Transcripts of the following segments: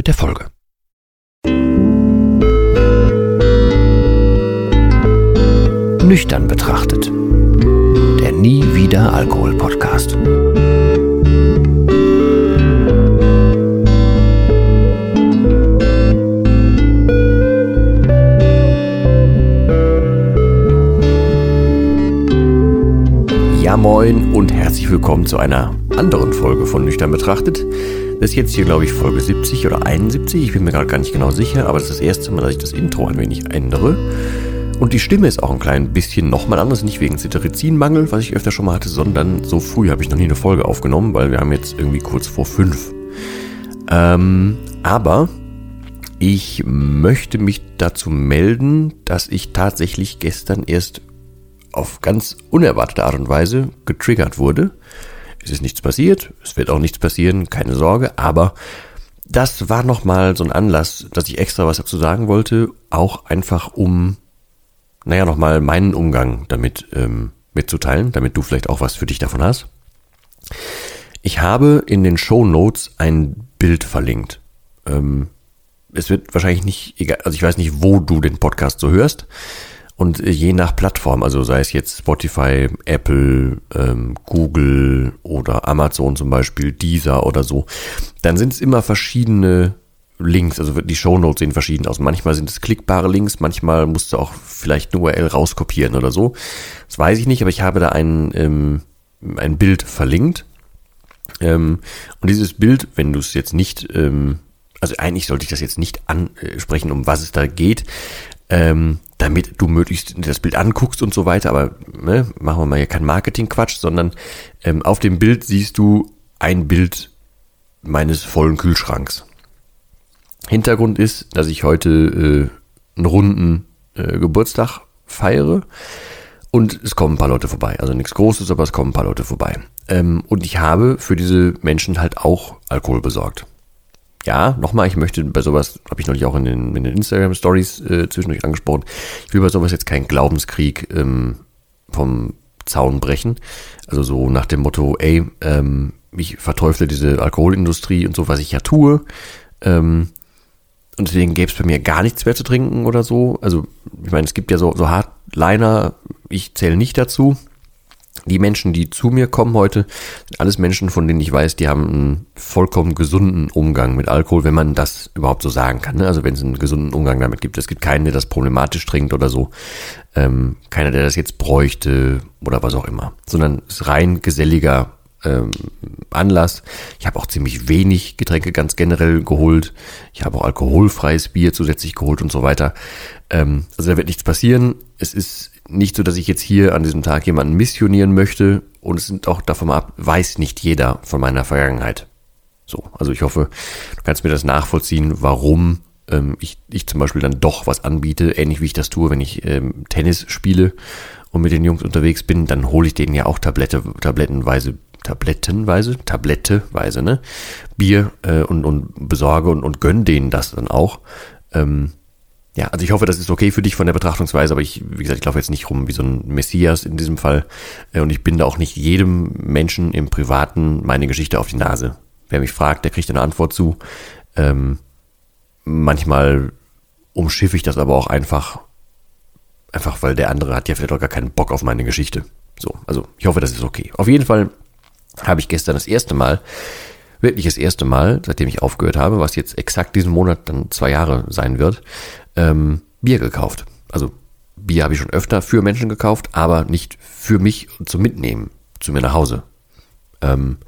mit der Folge. Nüchtern betrachtet. Der Nie wieder Alkohol Podcast. Ja moin und herzlich willkommen zu einer anderen Folge von Nüchtern betrachtet. Das ist jetzt hier, glaube ich, Folge 70 oder 71. Ich bin mir gerade gar nicht genau sicher, aber das ist das erste Mal, dass ich das Intro ein wenig ändere. Und die Stimme ist auch ein klein bisschen nochmal anders, nicht wegen Cetirizin-Mangel, was ich öfter schon mal hatte, sondern so früh habe ich noch nie eine Folge aufgenommen, weil wir haben jetzt irgendwie kurz vor fünf. Ähm, aber ich möchte mich dazu melden, dass ich tatsächlich gestern erst auf ganz unerwartete Art und Weise getriggert wurde. Es ist nichts passiert, es wird auch nichts passieren, keine Sorge, aber das war nochmal so ein Anlass, dass ich extra was dazu sagen wollte, auch einfach um, naja, nochmal meinen Umgang damit ähm, mitzuteilen, damit du vielleicht auch was für dich davon hast. Ich habe in den Show Notes ein Bild verlinkt. Ähm, es wird wahrscheinlich nicht, egal, also ich weiß nicht, wo du den Podcast so hörst. Und je nach Plattform, also sei es jetzt Spotify, Apple, ähm, Google oder Amazon zum Beispiel, Deezer oder so, dann sind es immer verschiedene Links, also die Shownotes sehen verschieden aus. Manchmal sind es klickbare Links, manchmal musst du auch vielleicht eine URL rauskopieren oder so. Das weiß ich nicht, aber ich habe da ein, ähm, ein Bild verlinkt. Ähm, und dieses Bild, wenn du es jetzt nicht, ähm, also eigentlich sollte ich das jetzt nicht ansprechen, um was es da geht, ähm, damit du möglichst das Bild anguckst und so weiter. Aber ne, machen wir mal hier kein Marketing-Quatsch, sondern ähm, auf dem Bild siehst du ein Bild meines vollen Kühlschranks. Hintergrund ist, dass ich heute äh, einen runden äh, Geburtstag feiere und es kommen ein paar Leute vorbei. Also nichts Großes, aber es kommen ein paar Leute vorbei. Ähm, und ich habe für diese Menschen halt auch Alkohol besorgt ja, nochmal, ich möchte bei sowas, habe ich neulich auch in den, in den Instagram Stories äh, zwischendurch angesprochen, ich will bei sowas jetzt keinen Glaubenskrieg ähm, vom Zaun brechen. Also so nach dem Motto, ey, ähm, ich verteufle diese Alkoholindustrie und so, was ich ja tue. Ähm, und deswegen gäbe es bei mir gar nichts mehr zu trinken oder so. Also, ich meine, es gibt ja so, so Hardliner, ich zähle nicht dazu die Menschen, die zu mir kommen heute, sind alles Menschen, von denen ich weiß, die haben einen vollkommen gesunden Umgang mit Alkohol, wenn man das überhaupt so sagen kann. Ne? Also wenn es einen gesunden Umgang damit gibt. Es gibt keinen, der das problematisch trinkt oder so. Ähm, keiner, der das jetzt bräuchte oder was auch immer. Sondern es ist rein geselliger ähm, Anlass. Ich habe auch ziemlich wenig Getränke ganz generell geholt. Ich habe auch alkoholfreies Bier zusätzlich geholt und so weiter. Ähm, also da wird nichts passieren. Es ist nicht so, dass ich jetzt hier an diesem Tag jemanden missionieren möchte und es sind auch davon ab, weiß nicht jeder von meiner Vergangenheit. So, also ich hoffe, du kannst mir das nachvollziehen, warum ähm, ich, ich zum Beispiel dann doch was anbiete, ähnlich wie ich das tue, wenn ich ähm, Tennis spiele und mit den Jungs unterwegs bin, dann hole ich denen ja auch Tablette, tablettenweise, tablettenweise, tabletteweise, ne? Bier äh, und, und besorge und, und gönn denen das dann auch. Ähm, ja, also ich hoffe, das ist okay für dich von der Betrachtungsweise, aber ich, wie gesagt, ich laufe jetzt nicht rum wie so ein Messias in diesem Fall. Äh, und ich bin da auch nicht jedem Menschen im Privaten meine Geschichte auf die Nase. Wer mich fragt, der kriegt eine Antwort zu. Ähm, manchmal umschiffe ich das aber auch einfach, einfach weil der andere hat ja vielleicht auch gar keinen Bock auf meine Geschichte. So, also ich hoffe, das ist okay. Auf jeden Fall habe ich gestern das erste Mal wirklich das erste Mal, seitdem ich aufgehört habe, was jetzt exakt diesen Monat dann zwei Jahre sein wird, ähm, Bier gekauft. Also Bier habe ich schon öfter für Menschen gekauft, aber nicht für mich zum Mitnehmen zu mir nach Hause. Ähm,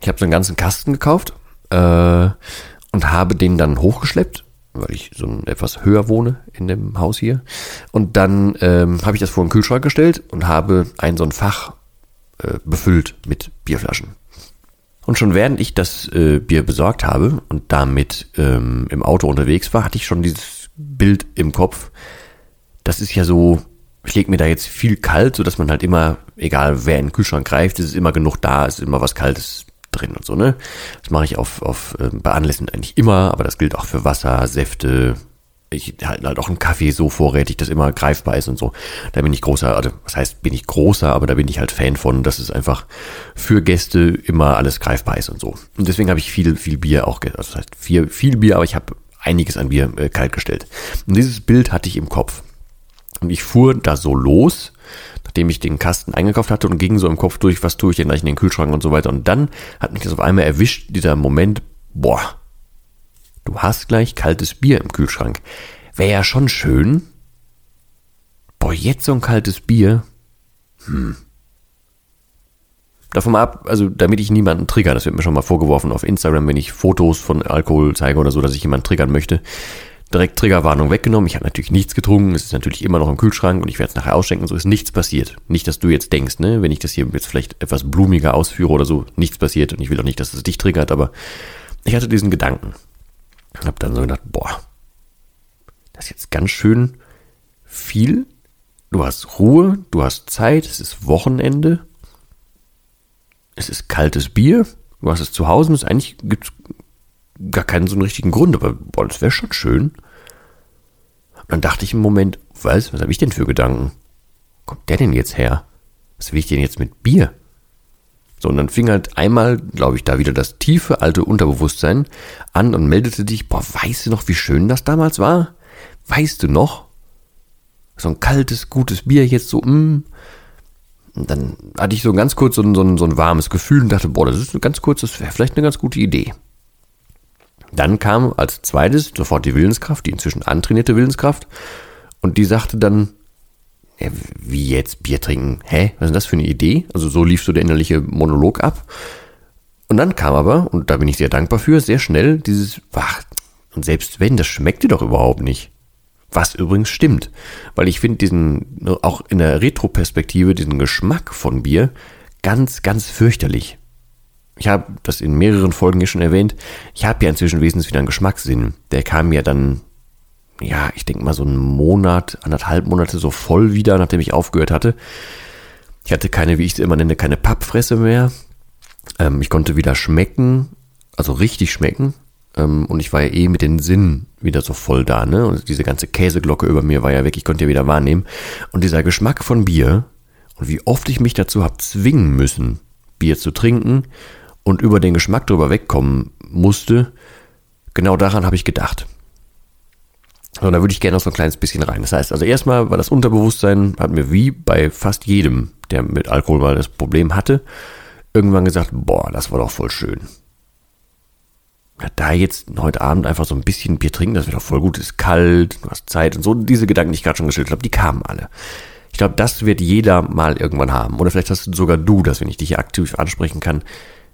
ich habe so einen ganzen Kasten gekauft äh, und habe den dann hochgeschleppt, weil ich so ein, etwas höher wohne in dem Haus hier. Und dann ähm, habe ich das vor den Kühlschrank gestellt und habe ein so ein Fach äh, befüllt mit Bierflaschen. Und schon während ich das äh, Bier besorgt habe und damit ähm, im Auto unterwegs war, hatte ich schon dieses Bild im Kopf. Das ist ja so, ich lege mir da jetzt viel kalt, so dass man halt immer, egal wer in den Kühlschrank greift, es ist immer genug da, es ist immer was Kaltes drin und so, ne? Das mache ich auf, auf äh, bei Anlässen eigentlich immer, aber das gilt auch für Wasser, Säfte, ich halte halt auch einen Kaffee so vorrätig, dass immer greifbar ist und so. Da bin ich großer, also was heißt, bin ich großer, aber da bin ich halt Fan von, dass es einfach für Gäste immer alles greifbar ist und so. Und deswegen habe ich viel, viel Bier auch, also das heißt viel, viel Bier, aber ich habe einiges an Bier äh, kalt gestellt. Und dieses Bild hatte ich im Kopf. Und ich fuhr da so los, nachdem ich den Kasten eingekauft hatte und ging so im Kopf durch, was tue ich denn gleich in den Kühlschrank und so weiter. Und dann hat mich das auf einmal erwischt, dieser Moment, boah, Du hast gleich kaltes Bier im Kühlschrank. Wäre ja schon schön. Boah, jetzt so ein kaltes Bier. Hm. Davon ab, also damit ich niemanden trigger, das wird mir schon mal vorgeworfen auf Instagram, wenn ich Fotos von Alkohol zeige oder so, dass ich jemanden triggern möchte. Direkt Triggerwarnung weggenommen. Ich habe natürlich nichts getrunken. Es ist natürlich immer noch im Kühlschrank und ich werde es nachher ausschenken. So ist nichts passiert. Nicht, dass du jetzt denkst, ne, wenn ich das hier jetzt vielleicht etwas blumiger ausführe oder so, nichts passiert und ich will auch nicht, dass es dich triggert, aber ich hatte diesen Gedanken. Hab dann so gedacht, boah, das ist jetzt ganz schön viel. Du hast Ruhe, du hast Zeit, es ist Wochenende, es ist kaltes Bier, du hast es zu Hause und es eigentlich gibt gar keinen so einen richtigen Grund, aber boah, das wäre schon schön. Und dann dachte ich im Moment, was, was habe ich denn für Gedanken? Wo kommt der denn jetzt her? Was will ich denn jetzt mit Bier? So, und dann fing halt einmal, glaube ich, da wieder das tiefe alte Unterbewusstsein an und meldete dich, boah, weißt du noch, wie schön das damals war? Weißt du noch? So ein kaltes, gutes Bier jetzt so, mm. Dann hatte ich so ganz kurz so ein, so ein, so ein warmes Gefühl und dachte, boah, das ist ganz kurz, das wäre vielleicht eine ganz gute Idee. Dann kam als zweites sofort die Willenskraft, die inzwischen antrainierte Willenskraft. Und die sagte dann, ja, wie jetzt Bier trinken? Hä? Was ist das für eine Idee? Also so lief so der innerliche Monolog ab. Und dann kam aber, und da bin ich sehr dankbar für, sehr schnell dieses, ach, und selbst wenn, das schmeckte doch überhaupt nicht. Was übrigens stimmt. Weil ich finde diesen, auch in der Retroperspektive, diesen Geschmack von Bier ganz, ganz fürchterlich. Ich habe das in mehreren Folgen hier schon erwähnt. Ich habe ja inzwischen wesentlich wieder einen Geschmackssinn. Der kam ja dann ja, ich denke mal so einen Monat, anderthalb Monate so voll wieder, nachdem ich aufgehört hatte. Ich hatte keine, wie ich es immer nenne, keine Pappfresse mehr. Ähm, ich konnte wieder schmecken, also richtig schmecken. Ähm, und ich war ja eh mit den Sinnen wieder so voll da, ne? Und diese ganze Käseglocke über mir war ja weg, ich konnte ja wieder wahrnehmen. Und dieser Geschmack von Bier und wie oft ich mich dazu habe zwingen müssen, Bier zu trinken und über den Geschmack drüber wegkommen musste, genau daran habe ich gedacht. Und da würde ich gerne noch so ein kleines bisschen rein. Das heißt, also erstmal war das Unterbewusstsein, hat mir wie bei fast jedem, der mit Alkohol mal das Problem hatte, irgendwann gesagt, boah, das war doch voll schön. Ja, da jetzt heute Abend einfach so ein bisschen Bier trinken, das wird doch voll gut, ist kalt, du hast Zeit und so, diese Gedanken, die ich gerade schon geschildert habe, die kamen alle. Ich glaube, das wird jeder mal irgendwann haben. Oder vielleicht hast sogar du das, wenn ich dich hier aktiv ansprechen kann.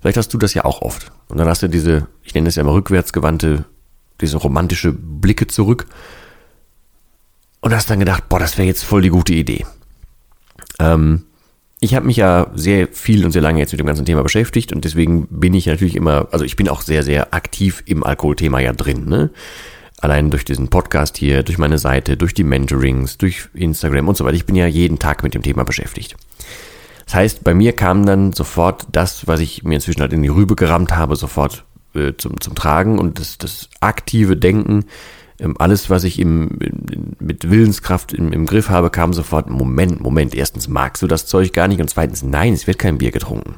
Vielleicht hast du das ja auch oft. Und dann hast du diese, ich nenne es ja immer rückwärtsgewandte diese romantische Blicke zurück und hast dann gedacht, boah, das wäre jetzt voll die gute Idee. Ähm, ich habe mich ja sehr viel und sehr lange jetzt mit dem ganzen Thema beschäftigt und deswegen bin ich natürlich immer, also ich bin auch sehr, sehr aktiv im Alkoholthema ja drin, ne? Allein durch diesen Podcast hier, durch meine Seite, durch die Mentorings, durch Instagram und so weiter. Ich bin ja jeden Tag mit dem Thema beschäftigt. Das heißt, bei mir kam dann sofort das, was ich mir inzwischen halt in die Rübe gerammt habe, sofort äh, zum, zum Tragen und das, das aktive Denken, alles, was ich im, mit Willenskraft im, im Griff habe, kam sofort, Moment, Moment, erstens magst du das Zeug gar nicht und zweitens, nein, es wird kein Bier getrunken.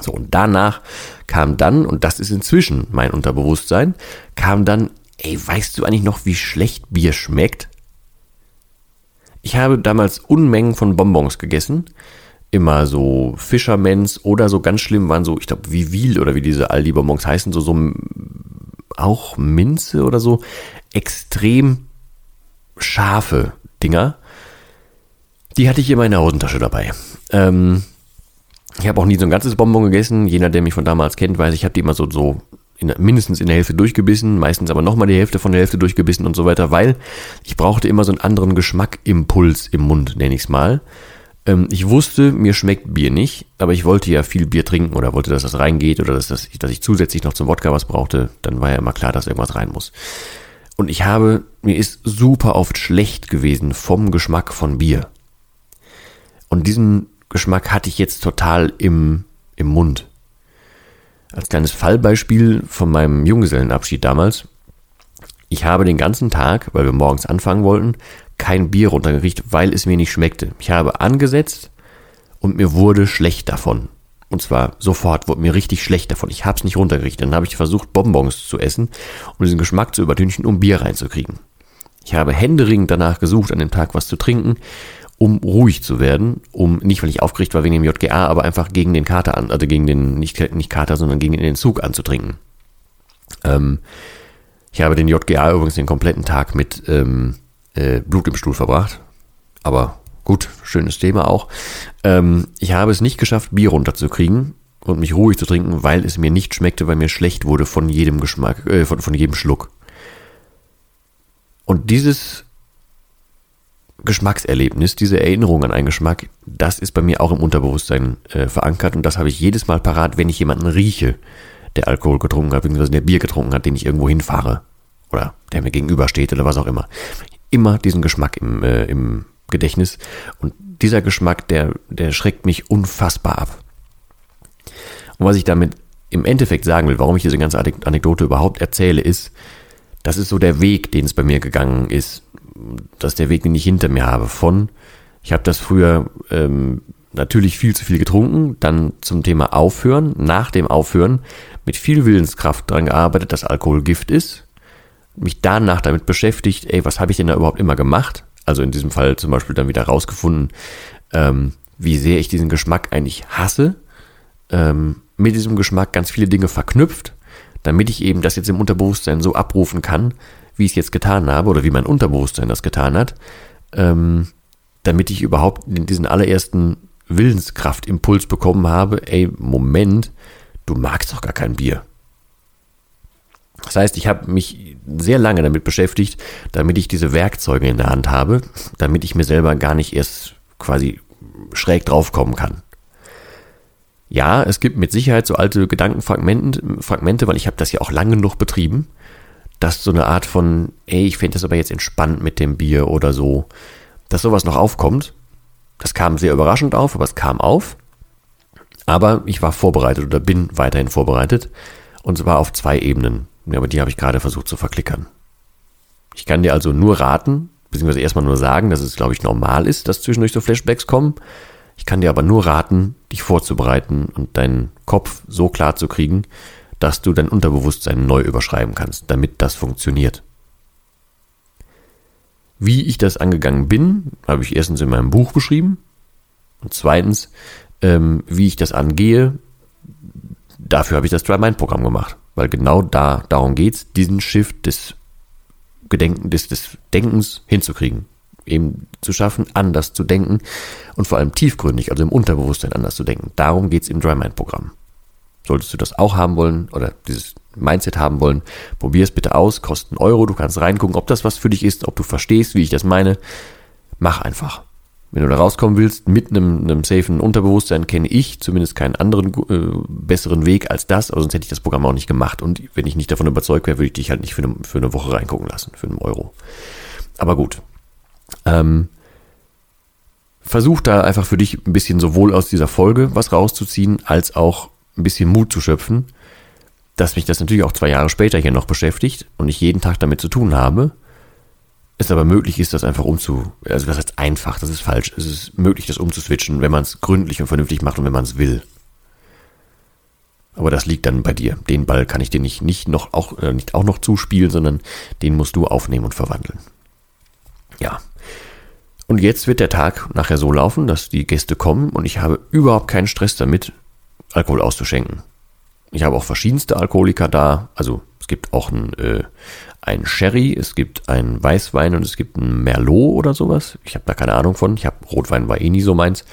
So, und danach kam dann, und das ist inzwischen mein Unterbewusstsein, kam dann, ey, weißt du eigentlich noch, wie schlecht Bier schmeckt? Ich habe damals Unmengen von Bonbons gegessen, immer so Fischermans oder so ganz schlimm waren so, ich glaube, Wiel oder wie diese Aldi-Bonbons heißen, so, so auch Minze oder so, extrem scharfe Dinger. Die hatte ich immer in der Hosentasche dabei. Ähm, ich habe auch nie so ein ganzes Bonbon gegessen. Jener, der mich von damals kennt, weiß, ich habe die immer so, so in, mindestens in der Hälfte durchgebissen, meistens aber nochmal die Hälfte von der Hälfte durchgebissen und so weiter, weil ich brauchte immer so einen anderen Geschmackimpuls im Mund, nenne ich es mal Ähm, ich wusste, mir schmeckt Bier nicht, aber ich wollte ja viel Bier trinken oder wollte, dass das reingeht oder dass, das, dass ich zusätzlich noch zum Wodka was brauchte. Dann war ja immer klar, dass irgendwas rein muss. Und ich habe, mir ist super oft schlecht gewesen vom Geschmack von Bier. Und diesen Geschmack hatte ich jetzt total im, im Mund. Als kleines Fallbeispiel von meinem Junggesellenabschied damals. Ich habe den ganzen Tag, weil wir morgens anfangen wollten, kein Bier runtergerichtet, weil es mir nicht schmeckte. Ich habe angesetzt und mir wurde schlecht davon. Und zwar sofort wurde mir richtig schlecht davon. Ich habe es nicht runtergerichtet. Dann habe ich versucht, Bonbons zu essen, um diesen Geschmack zu übertünchen, um Bier reinzukriegen. Ich habe händeringend danach gesucht, an dem Tag was zu trinken, um ruhig zu werden, um nicht, weil ich aufgeregt war wegen dem JGA, aber einfach gegen den Kater an, also gegen den, nicht, nicht Kater, sondern gegen den Entzug anzutrinken. Ähm, ich habe den JGA übrigens den kompletten Tag mit ähm, äh, Blut im Stuhl verbracht. Aber gut, schönes Thema auch. Ähm, ich habe es nicht geschafft, Bier runterzukriegen und mich ruhig zu trinken, weil es mir nicht schmeckte, weil mir schlecht wurde von jedem Geschmack, äh, von, von jedem Schluck. Und dieses Geschmackserlebnis, diese Erinnerung an einen Geschmack, das ist bei mir auch im Unterbewusstsein äh, verankert und das habe ich jedes Mal parat, wenn ich jemanden rieche, der Alkohol getrunken hat, beziehungsweise der Bier getrunken hat, den ich irgendwo hinfahre oder der mir gegenübersteht oder was auch immer. Immer diesen Geschmack im, äh, im Gedächtnis und dieser Geschmack, der, der schreckt mich unfassbar ab. Und was ich damit im Endeffekt sagen will, warum ich diese ganze Anekdote überhaupt erzähle, ist, das ist so der Weg, den es bei mir gegangen ist. Das ist der Weg, den ich hinter mir habe. Von, ich habe das früher ähm, natürlich viel zu viel getrunken, dann zum Thema Aufhören, nach dem Aufhören mit viel Willenskraft daran gearbeitet, dass Alkohol Gift ist, mich danach damit beschäftigt, ey, was habe ich denn da überhaupt immer gemacht? Also in diesem Fall zum Beispiel dann wieder rausgefunden, ähm, wie sehr ich diesen Geschmack eigentlich hasse, ähm, mit diesem Geschmack ganz viele Dinge verknüpft, damit ich eben das jetzt im Unterbewusstsein so abrufen kann, wie ich es jetzt getan habe oder wie mein Unterbewusstsein das getan hat, ähm, damit ich überhaupt diesen allerersten Willenskraftimpuls bekommen habe, ey, Moment, du magst doch gar kein Bier. Das heißt, ich habe mich sehr lange damit beschäftigt, damit ich diese Werkzeuge in der Hand habe, damit ich mir selber gar nicht erst quasi schräg draufkommen kann. Ja, es gibt mit Sicherheit so alte Gedankenfragmente, Fragmente, weil ich habe das ja auch lange noch betrieben, dass so eine Art von, ey, ich finde das aber jetzt entspannt mit dem Bier oder so, dass sowas noch aufkommt. Das kam sehr überraschend auf, aber es kam auf. Aber ich war vorbereitet oder bin weiterhin vorbereitet. Und zwar auf zwei Ebenen. Ja, aber die habe ich gerade versucht zu verklickern. Ich kann dir also nur raten, beziehungsweise erstmal nur sagen, dass es, glaube ich, normal ist, dass zwischendurch so Flashbacks kommen. Ich kann dir aber nur raten, dich vorzubereiten und deinen Kopf so klar zu kriegen, dass du dein Unterbewusstsein neu überschreiben kannst, damit das funktioniert. Wie ich das angegangen bin, habe ich erstens in meinem Buch beschrieben und zweitens, ähm, wie ich das angehe, dafür habe ich das Dry-Mind-Programm gemacht. Weil genau da, darum geht's, diesen Shift des Gedenken, des, des Denkens hinzukriegen. Eben zu schaffen, anders zu denken und vor allem tiefgründig, also im Unterbewusstsein anders zu denken. Darum geht's im Dry Mind Programm. Solltest du das auch haben wollen oder dieses Mindset haben wollen, probier es bitte aus, kostet einen Euro, du kannst reingucken, ob das was für dich ist, ob du verstehst, wie ich das meine. Mach einfach. Wenn du da rauskommen willst, mit einem, einem safen Unterbewusstsein, kenne ich zumindest keinen anderen äh, besseren Weg als das, aber sonst hätte ich das Programm auch nicht gemacht. Und wenn ich nicht davon überzeugt wäre, würde ich dich halt nicht für eine, für eine Woche reingucken lassen, für einen Euro. Aber gut. Ähm, versuch da einfach für dich ein bisschen sowohl aus dieser Folge was rauszuziehen, als auch ein bisschen Mut zu schöpfen, dass mich das natürlich auch zwei Jahre später hier noch beschäftigt und ich jeden Tag damit zu tun habe es aber möglich ist, das einfach umzu, also was heißt einfach, das ist falsch. Es ist möglich, das umzuswitchen, wenn man es gründlich und vernünftig macht und wenn man es will. Aber das liegt dann bei dir. Den Ball kann ich dir nicht, nicht noch auch äh, nicht auch noch zuspielen, sondern den musst du aufnehmen und verwandeln. Ja. Und jetzt wird der Tag nachher so laufen, dass die Gäste kommen und ich habe überhaupt keinen Stress damit, Alkohol auszuschenken. Ich habe auch verschiedenste Alkoholiker da. Also es gibt auch ein, äh, ein Sherry, es gibt ein Weißwein und es gibt ein Merlot oder sowas. Ich habe da keine Ahnung von. Ich habe Rotwein war eh nie so meins.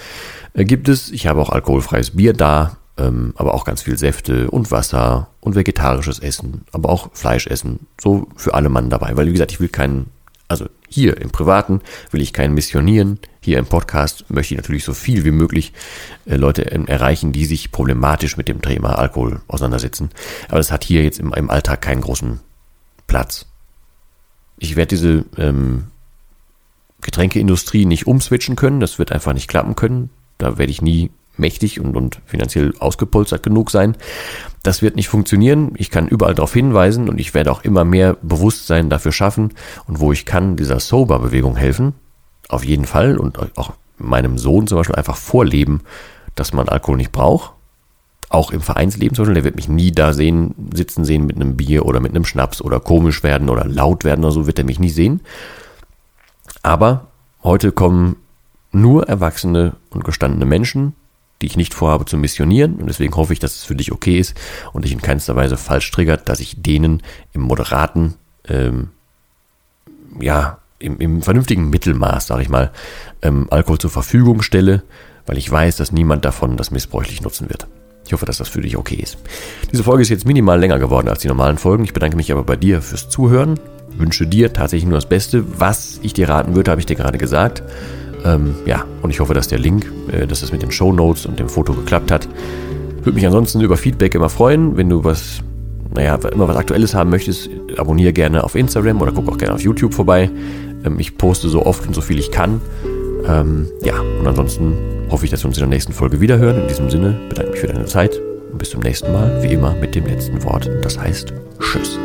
Äh, gibt es. Ich habe auch alkoholfreies Bier da, ähm, aber auch ganz viel Säfte und Wasser und vegetarisches Essen, aber auch Fleischessen. So für alle Mann dabei. Weil wie gesagt, ich will keinen Also hier im Privaten will ich keinen missionieren. Hier im Podcast möchte ich natürlich so viel wie möglich äh, Leute ähm, erreichen, die sich problematisch mit dem Thema Alkohol auseinandersetzen. Aber das hat hier jetzt im, im Alltag keinen großen Platz. Ich werde diese ähm, Getränkeindustrie nicht umswitchen können. Das wird einfach nicht klappen können. Da werde ich nie mächtig und, und finanziell ausgepolstert genug sein. Das wird nicht funktionieren. Ich kann überall darauf hinweisen und ich werde auch immer mehr Bewusstsein dafür schaffen und wo ich kann, dieser Sober-Bewegung helfen. Auf jeden Fall und auch meinem Sohn zum Beispiel einfach vorleben, dass man Alkohol nicht braucht. Auch im Vereinsleben zum Beispiel, der wird mich nie da sehen, sitzen sehen mit einem Bier oder mit einem Schnaps oder komisch werden oder laut werden oder so, wird er mich nie sehen. Aber heute kommen nur erwachsene und gestandene Menschen die ich nicht vorhabe zu missionieren. Und deswegen hoffe ich, dass es für dich okay ist und dich in keinster Weise falsch triggert, dass ich denen im moderaten, ähm, ja, im, im vernünftigen Mittelmaß, sage ich mal, ähm, Alkohol zur Verfügung stelle, weil ich weiß, dass niemand davon das missbräuchlich nutzen wird. Ich hoffe, dass das für dich okay ist. Diese Folge ist jetzt minimal länger geworden als die normalen Folgen. Ich bedanke mich aber bei dir fürs Zuhören. Wünsche dir tatsächlich nur das Beste. Was ich dir raten würde, habe ich dir gerade gesagt. Ähm, ja, und ich hoffe, dass der Link, äh, dass es mit den Show Notes und dem Foto geklappt hat. Würde mich ansonsten über Feedback immer freuen. Wenn du was, naja, immer was Aktuelles haben möchtest, abonniere gerne auf Instagram oder guck auch gerne auf YouTube vorbei. Ähm, ich poste so oft und so viel ich kann. Ähm, ja, und ansonsten hoffe ich, dass wir uns in der nächsten Folge wiederhören. In diesem Sinne bedanke ich mich für deine Zeit und bis zum nächsten Mal, wie immer mit dem letzten Wort. Das heißt, Tschüss.